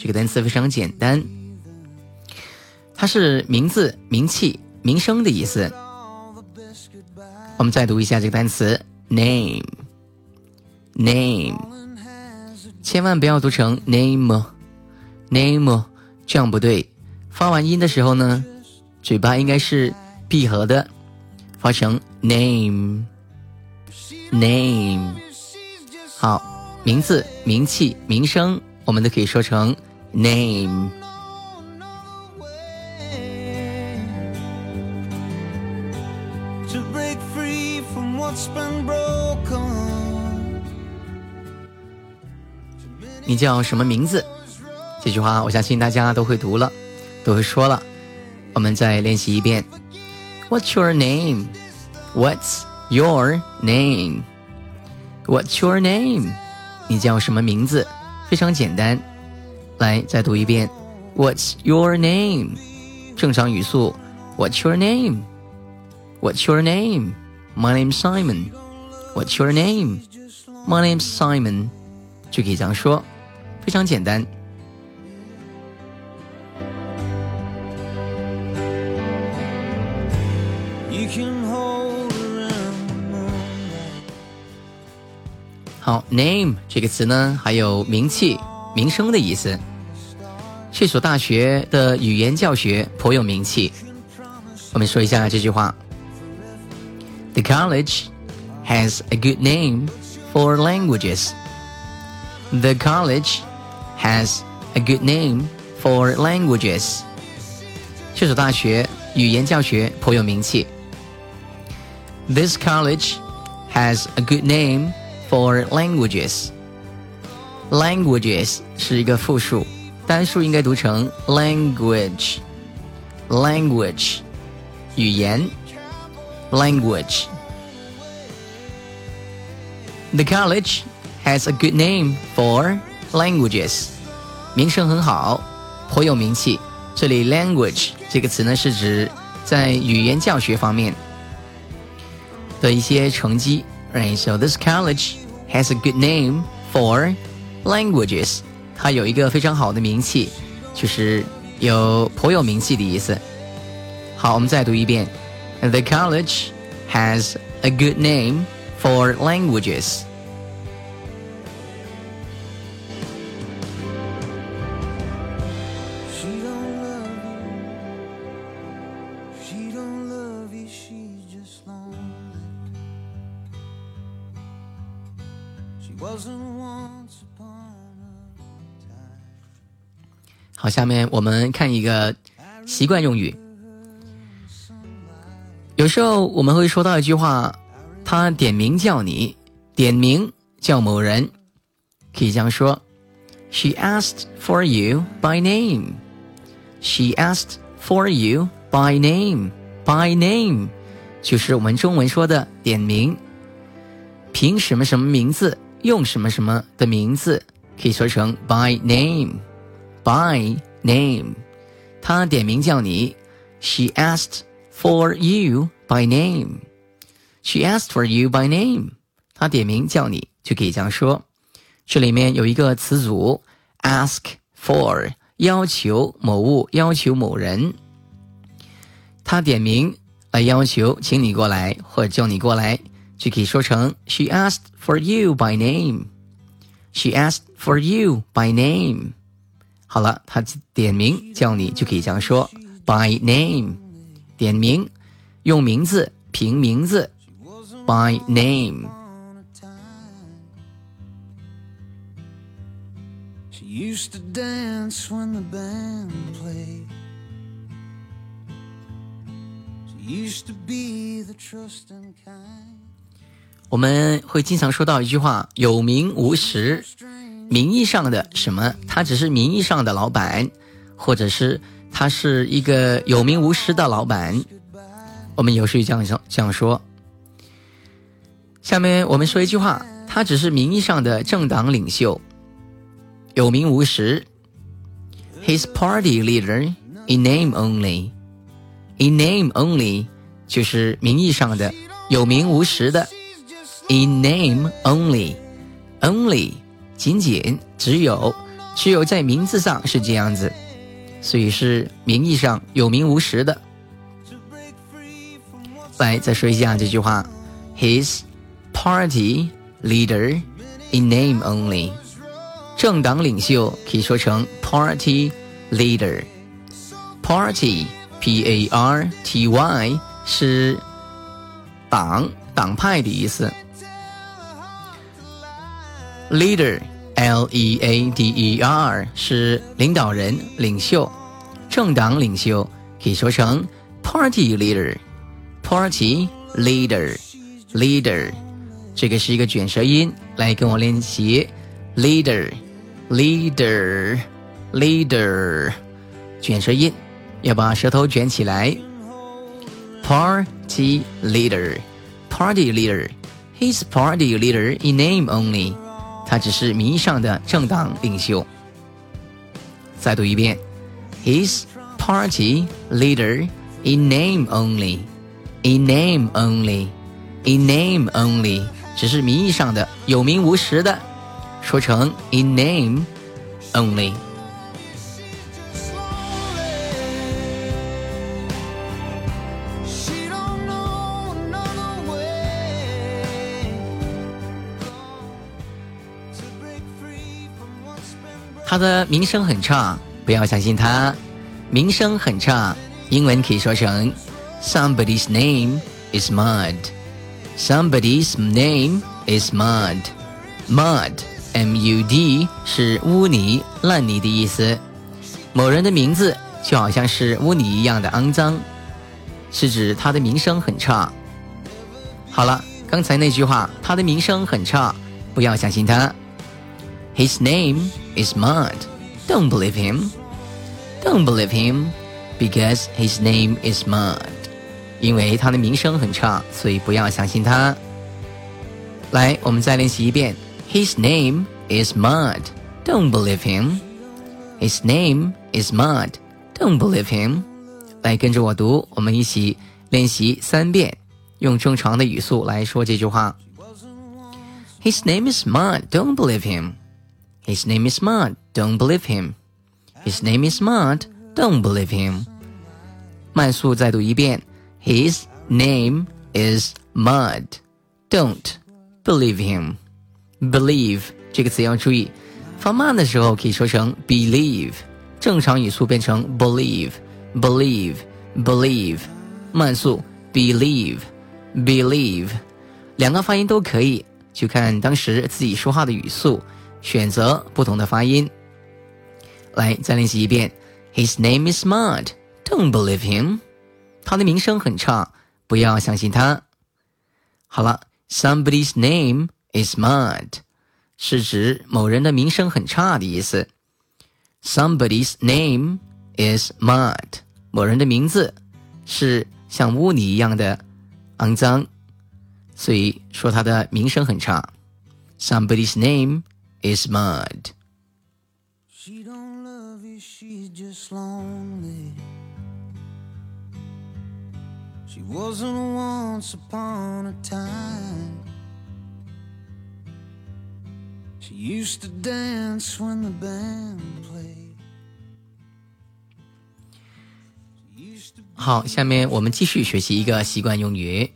这个单词非常简单，它是名字、名气、名声的意思。我们再读一下这个单词 name，name，千万不要读成 name，name，这样不对。发完音的时候呢，嘴巴应该是闭合的，发成 name name。好，名字、名气、名声，我们都可以说成 name。你叫什么名字？这句话我相信大家都会读了。都会说了，我们再练习一遍。What's your name? What's your name? What's your name? 你叫什么名字？非常简单。 来，再读一遍。What's your name? 正常语速。What's your name? What's your name? My name's Simon. What's your name? My name's Simon. 就可以这样说，非常简单。好，name 这个词呢，还有名气、名声的意思。 这所大学的语言教学颇有名气。我们说一下这句话：The college has a good name for languages. The college has a good name for languages. 这所大学语言教学颇有名气。This college has a good name for languages. Languages 是一个复数， 单数应该读成 language。language 语言 language. The college has a good name for languages. 名声很好，颇有名气。这里 language 这个词呢，是指在语言教学方面。的一些成绩，right? So this college has a good name for languages. 它有一个非常好的名气，就是有颇有名气的意思。好，我们再读一遍：The college has a good name for languages. wasn't once upon 好，下面我们看一个习惯用语。有时候我们会说到一句话，他点名叫你，点名叫某人，可以这样说：She asked for you by name. She asked for you by name. By name 就是我们中文说的点名，凭什么什么名字？用什么什么的名字可以说成 by name name，by name，他点名叫你，she asked for you by name，she asked for you by name，他点名叫你就可以这样说。这里面有一个词组 ask for，要求某物，要求某人，他点名来要求请你过来或者叫你过来。就可以说成 She asked for you by name. She asked for you by name. 好了，他点名叫你，就可以这样说 by name，点名，用名字凭名字 by name。Used to dance when the band played. She used to be the trusting kind. 我们会经常说到一句话：“有名无实。”名义上的什么，他只是名义上的老板，或者是他是一个有名无实的老板。我们有时这样说，这样说。下面我们说一句话：他只是名义上的政党领袖，有名无实。His party leader in name only. In name only 就是名义上的，有名无实的。In name only, only 仅仅只有只有在名字上是这样子，所以是名义上有名无实的。来，再说一下这句话：His party leader in name only，政党领袖可以说成 party leader。Party P A R T Y 是党党派的意思。Leader L E A D E R 是领导人、领袖、政党领袖，可以说成 party leader。Party leader, leader，这个是一个卷舌音，来跟我练习。Leader, leader, leader，卷舌音，要把舌头卷起来。Party leader, party leader, he's party leader in name only， 他只是名义上的政党领袖。再读一遍，his party leader in name only。In name only, in name only，只是名义上的，有名无实的，说成 in name only。他的名声很差，不要相信他。名声很差，英文可以说成。Somebody's name is mud. Somebody's name is mud. Mud, M-U-D 是污泥、烂泥的意思。某人的名字就好像是污泥一样的肮脏，是指他的名声很差。好了，刚才那句话，他的名声很差，不要相信他。His name is mud. Don't believe him. Don't believe him because his name is mud. 因为他的名声很差，所以不要相信他。来，我们再练习一遍。His name is Mud. Don't believe him. His name is Mud. Don't believe him. 来，跟着我读，我们一起练习三遍，用正常的语速来说这句话。His name is Mud. Don't believe him. His name is Mud. Don't believe him. His name is Mud. Don't believe him. 慢速再读一遍。his name is Mud. Don't believe him. Believe 这个词要注意，放慢的时候可以说成 believe，正常语速变成 believe, believe, believe，慢速 believe, believe，两个发音都可以，就看当时自己说话的语速， 选择不同的发音。来，再练习一遍。His name is Mud. Don't believe him. 他的名声很差，不要相信他。好了，somebody's name is mud，是指某人的名声很差的意思。somebody's name is mud，某人的名字是像污泥一样的肮脏，所以说他的名声很差。somebody's name is mud。She wasn't once upon a time. She used to dance when the band played. 好，下面我们继续学习一个习惯用语：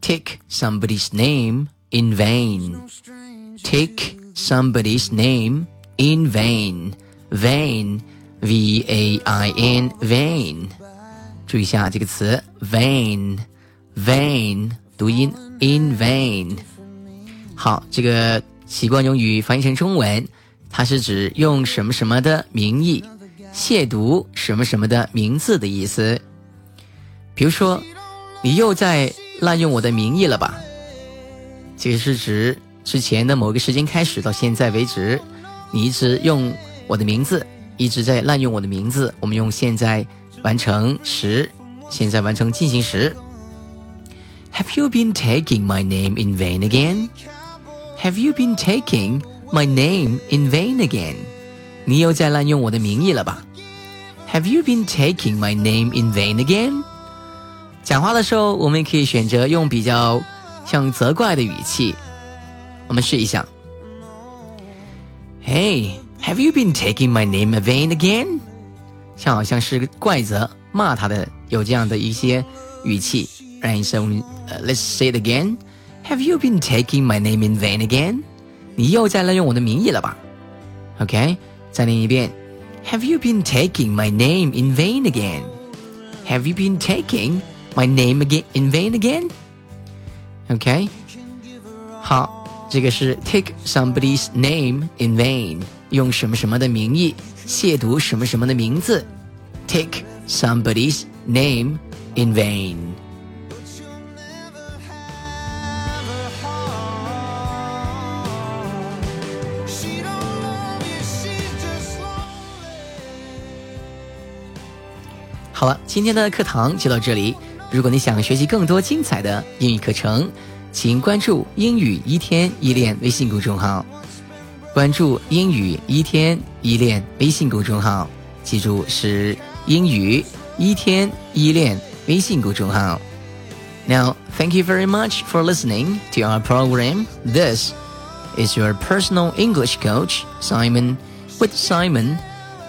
take somebody's name in vain. Take somebody's name in vain. Vain, V-A-I-N, vain. 注意一下这个词 vain，vain 读音 in vain。好，这个习惯用语翻译成中文，它是指用什么什么的名义亵渎什么什么的名字的意思。比如说，你又在滥用我的名义了吧？这个是指之前的某个时间开始到现在为止，你一直用我的名字一直在滥用我的名字，我们用现在完成时，现在完成进行时。Have you been taking my name in vain again? Have you been taking my name in vain again? 你又在滥用我的名义了吧？Have you been taking my name in vain again? 讲话的时候，我们也可以选择用比较像责怪的语气。我们试一下。Hey, have you been taking my name in vain again? 像好像是怪责、骂他的，有这样的一些语气。Right, so uh, let's say it again. Have you been taking my name in vain again? 你又在滥用我的名义了吧？OK，再念一遍。Have you been taking my name in vain again? Have you been taking my name again in vain again? OK，好， 这个是 take somebody's name in vain，用什么什么的名义亵渎什么什么的名字，take somebody's name in vain。好了，今天的课堂就到这里。如果你想学习更多精彩的英语课程，请关注“英语一天一练”微信公众号。关注“英语一天一练”微信公众号，记住是“英语一天一练”微信公众号。Now, thank you very much for listening to our program. This is your personal English coach, Simon, with Simon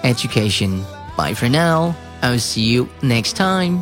Education. Bye for now. I'll see you next time.